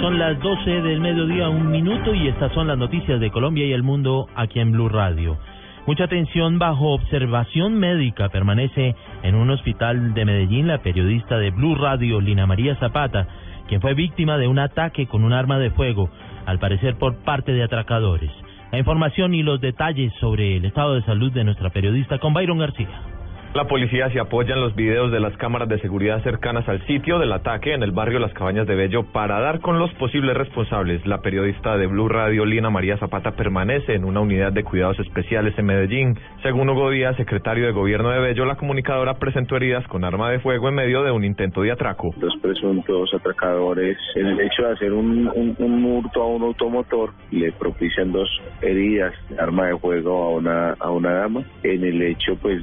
Son las 12 del mediodía, un minuto, y estas son las noticias de Colombia y el mundo aquí en Blue Radio. Mucha atención bajo observación médica permanece en un hospital de Medellín la periodista de Blue Radio, Lina María Zapata, quien fue víctima de un ataque con un arma de fuego, al parecer por parte de atracadores. La información y los detalles sobre el estado de salud de nuestra periodista con Byron García. La policía se apoya en los videos de las cámaras de seguridad cercanas al sitio del ataque en el barrio Las Cabañas de Bello para dar con los posibles responsables. La periodista de Blue Radio, Lina María Zapata, permanece en una unidad de cuidados especiales en Medellín. Según Hugo Díaz, secretario de gobierno de Bello, la comunicadora presentó heridas con arma de fuego en medio de un intento de atraco. Los presuntos atracadores, en el hecho de hacer un, un, un hurto a un automotor, le propician dos heridas arma de fuego a una, a una dama. En el hecho, pues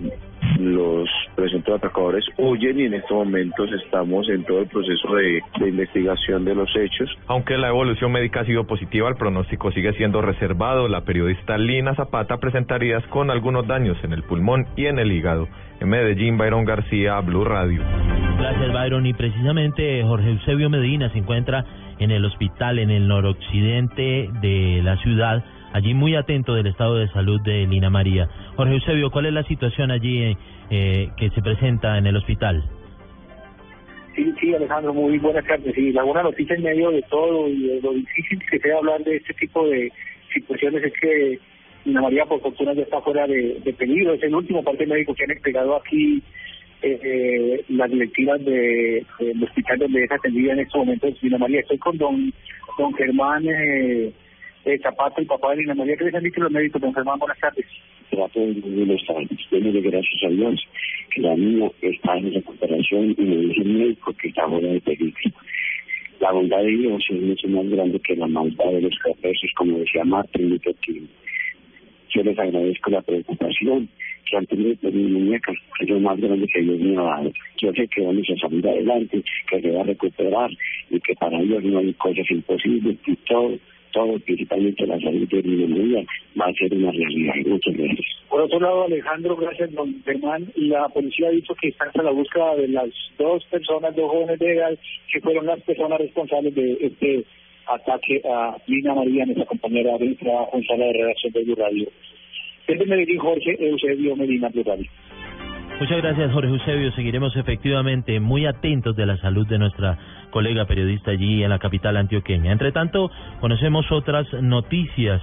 los presuntos atracadores huyen y en estos momentos estamos en todo el proceso de, de, investigación de los hechos. Aunque la evolución médica ha sido positiva, el pronóstico sigue siendo reservado. La periodista Lina Zapata presentaría con algunos daños en el pulmón y en el hígado. En Medellín, Byron García, Blue Radio. Gracias, Byron. Y precisamente Jorge Eusebio Medina se encuentra en el hospital en el noroccidente de la ciudad allí muy atento del estado de salud de Lina María. Jorge Eusebio, ¿cuál es la situación allí eh, que se presenta en el hospital? Sí, sí, Alejandro, muy buenas tardes. Sí, la buena noticia en medio de todo y de lo difícil que sea hablar de este tipo de situaciones es que Lina María, por fortuna, ya está fuera de, de peligro. Es el último parte médico que han entregado aquí eh, las directivas del de, hospital donde es atendida en estos momentos Lina María. Estoy con don, don Germán. Eh, eh, Zapata y papá de Lina María, ¿qué les han dicho los médicos? Don Germán, buenas tardes. Trato de los de gracias a Dios, que la niña está en recuperación y me dice el médico que está fuera de peligro. La bondad de Dios es mucho más grande que la maldad de los capeces, como decía Martín Luther King. Yo les agradezco la preocupación que han tenido por mi muñeca, que es lo más grande que Dios me ha dado. Yo sé que vamos a salir adelante, que se va a recuperar y que para Dios no hay cosas imposibles y todo todo, principalmente la salud de mi va a ser una realidad. Muchas gracias. Por otro lado, Alejandro, gracias, don Germán. La policía ha dicho que están a la búsqueda de las dos personas, dos jóvenes de edad, que fueron las personas responsables de este ataque a Lina María, nuestra compañera de trabajo en sala de redacción de Radio. Desde Medellín, Jorge Eusebio Medina, Radio. Muchas gracias, Jorge Eusebio. Seguiremos efectivamente muy atentos de la salud de nuestra colega periodista allí en la capital antioqueña. Entre tanto, conocemos otras noticias.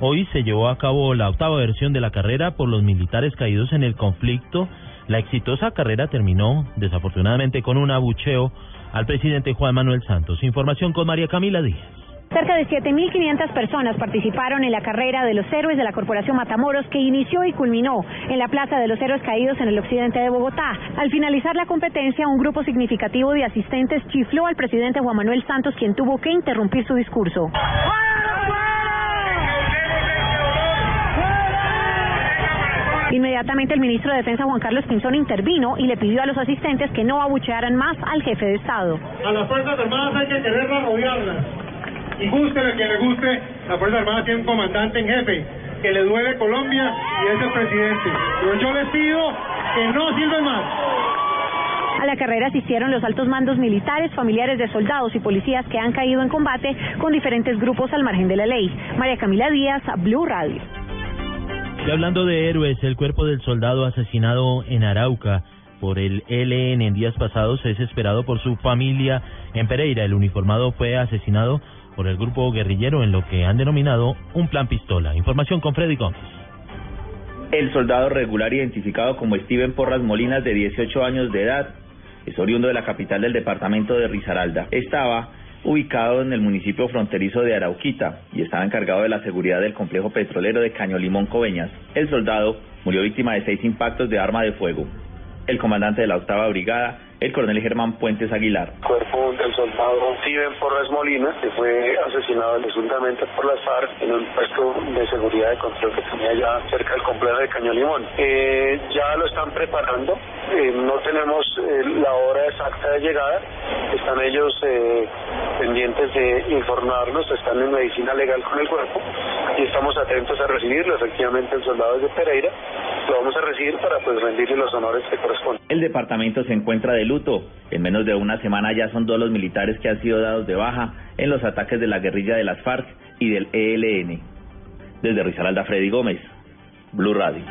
Hoy se llevó a cabo la octava versión de la carrera por los militares caídos en el conflicto. La exitosa carrera terminó, desafortunadamente, con un abucheo al presidente Juan Manuel Santos. Información con María Camila Díaz. Cerca de 7.500 personas participaron en la carrera de los héroes de la Corporación Matamoros que inició y culminó en la Plaza de los Héroes Caídos en el occidente de Bogotá. Al finalizar la competencia, un grupo significativo de asistentes chifló al presidente Juan Manuel Santos, quien tuvo que interrumpir su discurso. Inmediatamente el ministro de Defensa Juan Carlos Pinzón intervino y le pidió a los asistentes que no abuchearan más al jefe de Estado. A las Fuerzas Armadas hay que quererlas rodearlas y guste a quien le guste, la Fuerza Armada tiene un comandante en jefe que le duele Colombia y es el presidente. Pero yo les pido que no sirven más. A la carrera asistieron los altos mandos militares, familiares de soldados y policías que han caído en combate con diferentes grupos al margen de la ley. María Camila Díaz, Blue Radio. Y hablando de héroes, el cuerpo del soldado asesinado en Arauca por el ELN en días pasados es esperado por su familia en Pereira. El uniformado fue asesinado por el grupo guerrillero en lo que han denominado un plan pistola. Información con Freddy Gómez. El soldado regular identificado como Steven Porras Molinas, de 18 años de edad, es oriundo de la capital del departamento de Risaralda. Estaba ubicado en el municipio fronterizo de Arauquita y estaba encargado de la seguridad del complejo petrolero de Caño Limón Coveñas. El soldado murió víctima de seis impactos de arma de fuego. El comandante de la octava brigada, el coronel Germán Puentes Aguilar. Cuerpo del soldado Steven Porras Molina, que fue asesinado presuntamente por las FARC en un puesto de seguridad de control que tenía ya cerca del complejo de Cañón Limón. Eh, ya lo están preparando, eh, no tenemos eh, la hora exacta de llegada, están ellos eh, pendientes de informarnos, están en medicina legal con el cuerpo y estamos atentos a recibirlo. Efectivamente, el soldado es de Pereira, lo vamos a recibir para pues rendirle los honores que corresponden. El departamento se encuentra de luto. En menos de una semana ya son dos los militares que han sido dados de baja en los ataques de la guerrilla de las FARC y del ELN. Desde Risaralda, Freddy Gómez, Blue Radio.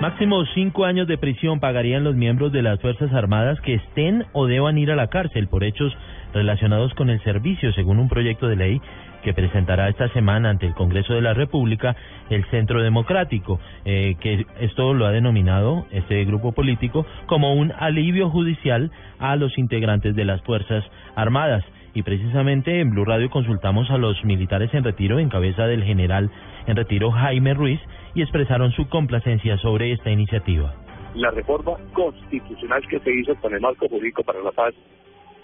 Máximo cinco años de prisión pagarían los miembros de las Fuerzas Armadas que estén o deban ir a la cárcel por hechos relacionados con el servicio, según un proyecto de ley que presentará esta semana ante el Congreso de la República el Centro Democrático, eh, que esto lo ha denominado este grupo político como un alivio judicial a los integrantes de las Fuerzas Armadas. Y precisamente en Blue Radio consultamos a los militares en retiro en cabeza del general en retiro Jaime Ruiz y expresaron su complacencia sobre esta iniciativa. La reforma constitucional que se hizo con el marco jurídico para la paz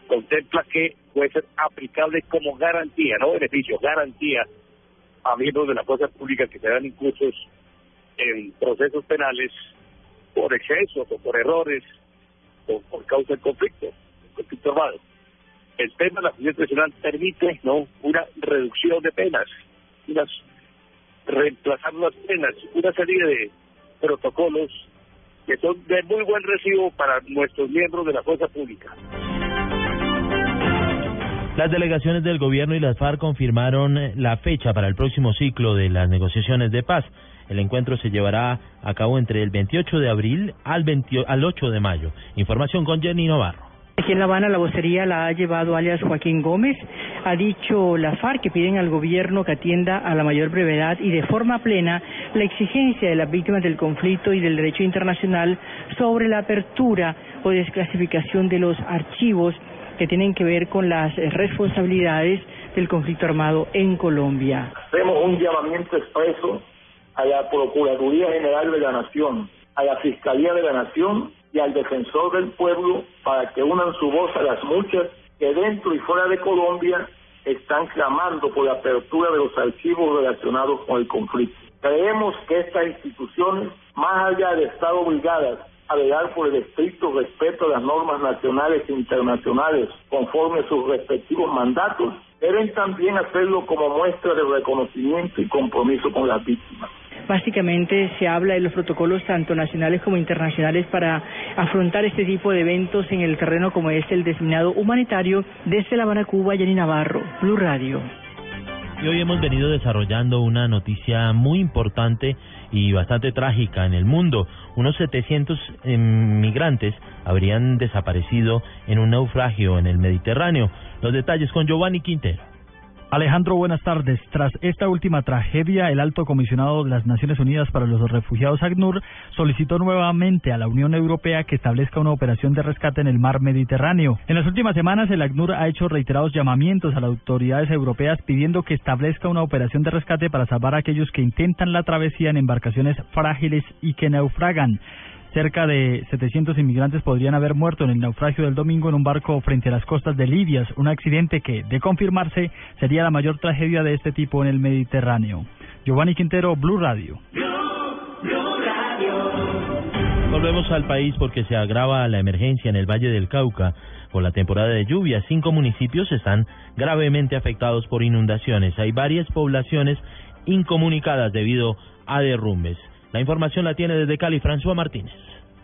contempla que puede ser aplicable como garantía, no beneficio, garantía a miembros de la fuerza pública que se dan incursos en procesos penales por excesos o por errores o por causa del conflicto, el conflicto armado. El tema de la justicia tradicional permite no una reducción de penas, unas reemplazar las penas, una serie de protocolos que son de muy buen recibo para nuestros miembros de la fuerza pública. Las delegaciones del gobierno y las FARC confirmaron eh, la fecha para el próximo ciclo de las negociaciones de paz. El encuentro se llevará a cabo entre el 28 de abril al, 20 al 8 de mayo. Información con Jenny Navarro. Aquí en La Habana la vocería la ha llevado alias Joaquín Gómez. Ha dicho la FARC que piden al gobierno que atienda a la mayor brevedad y de forma plena la exigencia de las víctimas del conflicto y del derecho internacional sobre la apertura o desclasificación de los archivos que tienen que ver con las responsabilidades del conflicto armado en Colombia. Hacemos un llamamiento expreso a la Procuraduría General de la Nación, a la Fiscalía de la Nación y al Defensor del Pueblo para que unan su voz a las muchas que dentro y fuera de Colombia están clamando por la apertura de los archivos relacionados con el conflicto. Creemos que estas instituciones, más allá de estar obligadas a velar por el estricto respeto a las normas nacionales e internacionales conforme a sus respectivos mandatos, deben también hacerlo como muestra de reconocimiento y compromiso con las víctimas. Básicamente se habla de los protocolos tanto nacionales como internacionales para afrontar este tipo de eventos en el terreno como es el designado humanitario desde La Habana, Cuba, Yanni Navarro, Blue Radio. Y hoy hemos venido desarrollando una noticia muy importante y bastante trágica en el mundo. Unos 700 migrantes habrían desaparecido en un naufragio en el Mediterráneo. Los detalles con Giovanni Quintero. Alejandro, buenas tardes. Tras esta última tragedia, el alto comisionado de las Naciones Unidas para los Refugiados, ACNUR, solicitó nuevamente a la Unión Europea que establezca una operación de rescate en el mar Mediterráneo. En las últimas semanas, el ACNUR ha hecho reiterados llamamientos a las autoridades europeas pidiendo que establezca una operación de rescate para salvar a aquellos que intentan la travesía en embarcaciones frágiles y que naufragan. Cerca de 700 inmigrantes podrían haber muerto en el naufragio del domingo en un barco frente a las costas de Libia, un accidente que, de confirmarse, sería la mayor tragedia de este tipo en el Mediterráneo. Giovanni Quintero, Blue Radio. Volvemos al país porque se agrava la emergencia en el Valle del Cauca. Por la temporada de lluvia, cinco municipios están gravemente afectados por inundaciones. Hay varias poblaciones incomunicadas debido a derrumbes. La información la tiene desde Cali François Martínez.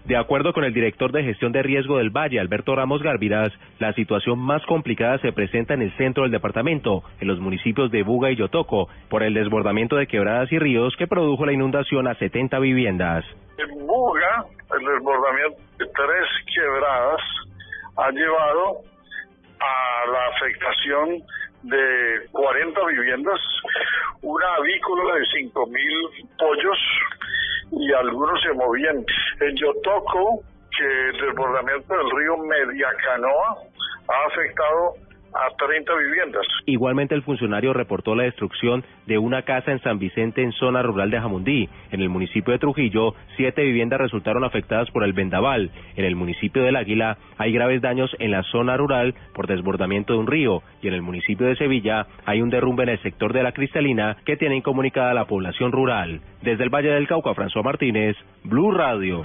De acuerdo con el director de gestión de riesgo del Valle, Alberto Ramos Garviras, la situación más complicada se presenta en el centro del departamento, en los municipios de Buga y Yotoco, por el desbordamiento de quebradas y ríos que produjo la inundación a 70 viviendas. En Buga, el desbordamiento de tres quebradas ha llevado a la afectación de 40 viviendas, una avícola de 5.000 pollos y algunos se movían. En Yotoco, que el desbordamiento del río Mediacanoa ha afectado a 30 viviendas. Igualmente el funcionario reportó la destrucción de una casa en San Vicente en zona rural de Jamundí. En el municipio de Trujillo, siete viviendas resultaron afectadas por el vendaval. En el municipio del Águila hay graves daños en la zona rural por desbordamiento de un río y en el municipio de Sevilla hay un derrumbe en el sector de la Cristalina que tiene incomunicada a la población rural. Desde el Valle del Cauca, François Martínez, Blue Radio.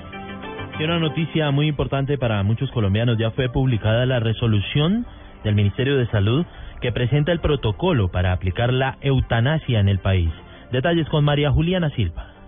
Y una noticia muy importante para muchos colombianos. Ya fue publicada la resolución del Ministerio de Salud que presenta el protocolo para aplicar la eutanasia en el país. Detalles con María Juliana Silva.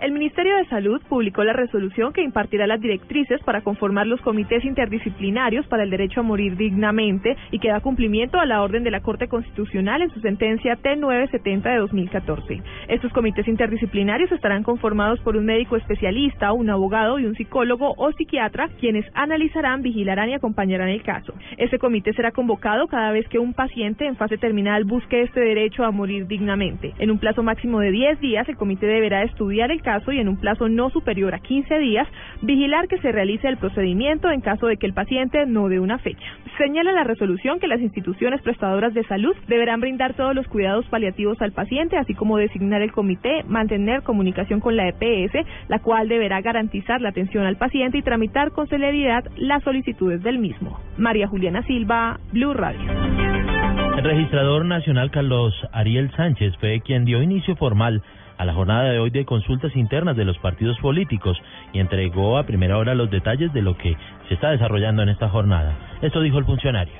El Ministerio de Salud publicó la resolución que impartirá las directrices para conformar los comités interdisciplinarios para el derecho a morir dignamente y que da cumplimiento a la orden de la Corte Constitucional en su sentencia T970 de 2014. Estos comités interdisciplinarios estarán conformados por un médico especialista, un abogado y un psicólogo o psiquiatra, quienes analizarán, vigilarán y acompañarán el caso. Este comité será convocado cada vez que un paciente en fase terminal busque este derecho a morir dignamente. En un plazo máximo de 10 días, el comité deberá estudiar el caso y en un plazo no superior a 15 días, vigilar que se realice el procedimiento en caso de que el paciente no dé una fecha. Señala la resolución que las instituciones prestadoras de salud deberán brindar todos los cuidados paliativos al paciente, así como designar el comité, mantener comunicación con la EPS, la cual deberá garantizar la atención al paciente y tramitar con celeridad las solicitudes del mismo. María Juliana Silva, Blue Radio. El registrador nacional Carlos Ariel Sánchez fue quien dio inicio formal a la jornada de hoy de consultas internas de los partidos políticos y entregó a primera hora los detalles de lo que se está desarrollando en esta jornada. Esto dijo el funcionario.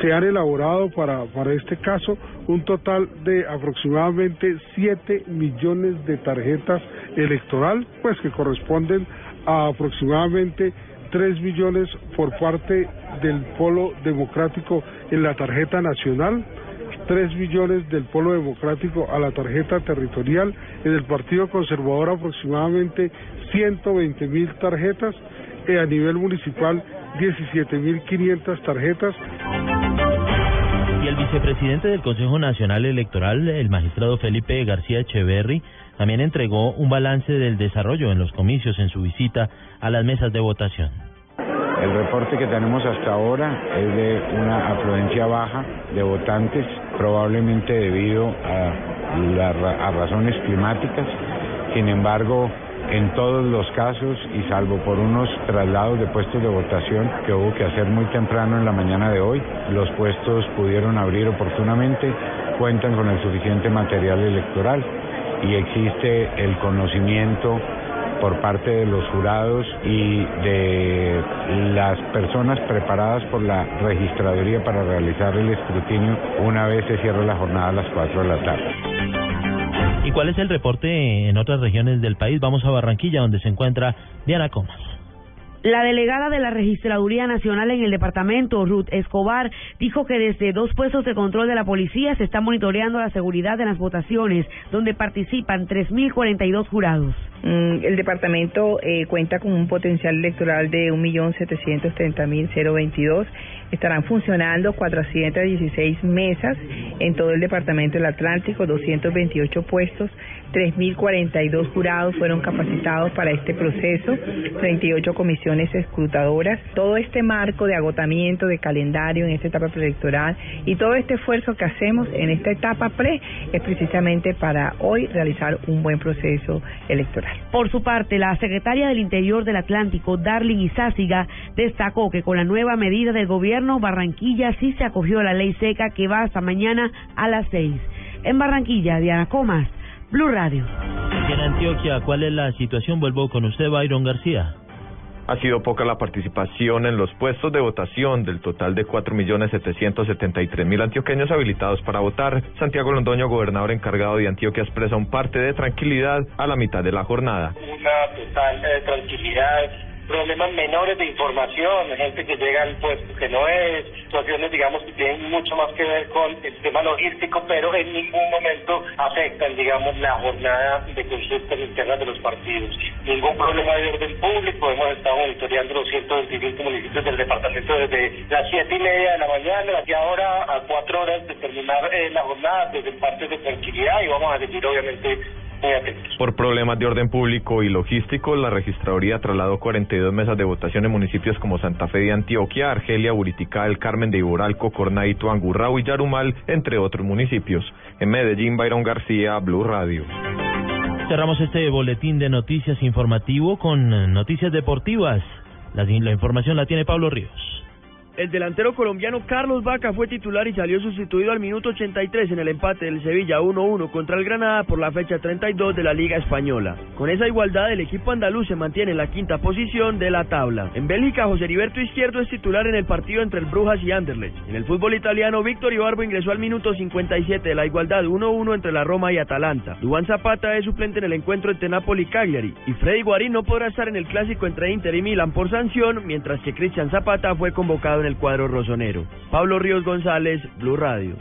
Se han elaborado para, para este caso un total de aproximadamente 7 millones de tarjetas electoral, pues que corresponden a aproximadamente 3 millones por parte del Polo Democrático en la tarjeta nacional, 3 millones del Polo Democrático a la tarjeta territorial, en el Partido Conservador aproximadamente 120 mil tarjetas, y a nivel municipal 17 mil 500 tarjetas. Y el vicepresidente del Consejo Nacional Electoral, el magistrado Felipe García Echeverry, también entregó un balance del desarrollo en los comicios en su visita a las mesas de votación. El reporte que tenemos hasta ahora es de una afluencia baja de votantes, probablemente debido a, a razones climáticas. Sin embargo, en todos los casos y salvo por unos traslados de puestos de votación que hubo que hacer muy temprano en la mañana de hoy, los puestos pudieron abrir oportunamente, cuentan con el suficiente material electoral y existe el conocimiento por parte de los jurados y de las personas preparadas por la registraduría para realizar el escrutinio una vez se cierra la jornada a las 4 de la tarde. ¿Y cuál es el reporte en otras regiones del país? Vamos a Barranquilla, donde se encuentra Diana Comas. La delegada de la Registraduría Nacional en el departamento, Ruth Escobar, dijo que desde dos puestos de control de la policía se está monitoreando la seguridad de las votaciones, donde participan 3.042 jurados. Mm, el departamento eh, cuenta con un potencial electoral de 1.730.022. Estarán funcionando 416 mesas en todo el departamento del Atlántico, 228 puestos, 3.042 jurados fueron capacitados para este proceso, 38 comisiones escrutadoras. Todo este marco de agotamiento de calendario en esta etapa preelectoral y todo este esfuerzo que hacemos en esta etapa pre es precisamente para hoy realizar un buen proceso electoral. Por su parte, la secretaria del Interior del Atlántico, Darling Izáciga, destacó que con la nueva medida del gobierno, Barranquilla sí se acogió a la ley seca que va hasta mañana a las seis. En Barranquilla, Diana Comas, Blue Radio. en Antioquia, ¿cuál es la situación? Vuelvo con usted, Byron García. Ha sido poca la participación en los puestos de votación del total de 4.773.000 antioqueños habilitados para votar. Santiago Londoño, gobernador encargado de Antioquia, expresa un parte de tranquilidad a la mitad de la jornada. Una total eh, tranquilidad problemas menores de información, gente que llega al puesto que no es, situaciones digamos que tienen mucho más que ver con el tema logístico, pero en ningún momento afectan digamos la jornada de consultas internas de los partidos. Ningún problema de orden público, hemos estado monitoreando los 125 municipios del departamento desde las siete y media de la mañana y ahora a cuatro horas de terminar eh, la jornada desde parte de tranquilidad y vamos a seguir obviamente. Por problemas de orden público y logístico, la registraduría trasladó 42 mesas de votación en municipios como Santa Fe de Antioquia, Argelia, Buriticá, El Carmen de Iboralco, Cornaito, Angurrao y Yarumal, entre otros municipios. En Medellín, Byron García, Blue Radio. Cerramos este boletín de noticias informativo con noticias deportivas. La, la información la tiene Pablo Ríos. El delantero colombiano Carlos Vaca fue titular y salió sustituido al minuto 83 en el empate del Sevilla 1-1 contra el Granada por la fecha 32 de la Liga Española. Con esa igualdad, el equipo andaluz se mantiene en la quinta posición de la tabla. En Bélgica, José Heriberto Izquierdo es titular en el partido entre el Brujas y Anderlecht. En el fútbol italiano, Víctor Ibarbo ingresó al minuto 57 de la igualdad 1-1 entre la Roma y Atalanta. Duván Zapata es suplente en el encuentro entre Napoli y Cagliari. Y Freddy Guarín no podrá estar en el clásico entre Inter y Milan por sanción, mientras que Cristian Zapata fue convocado en el cuadro rosonero. Pablo Ríos González, Blue Radio.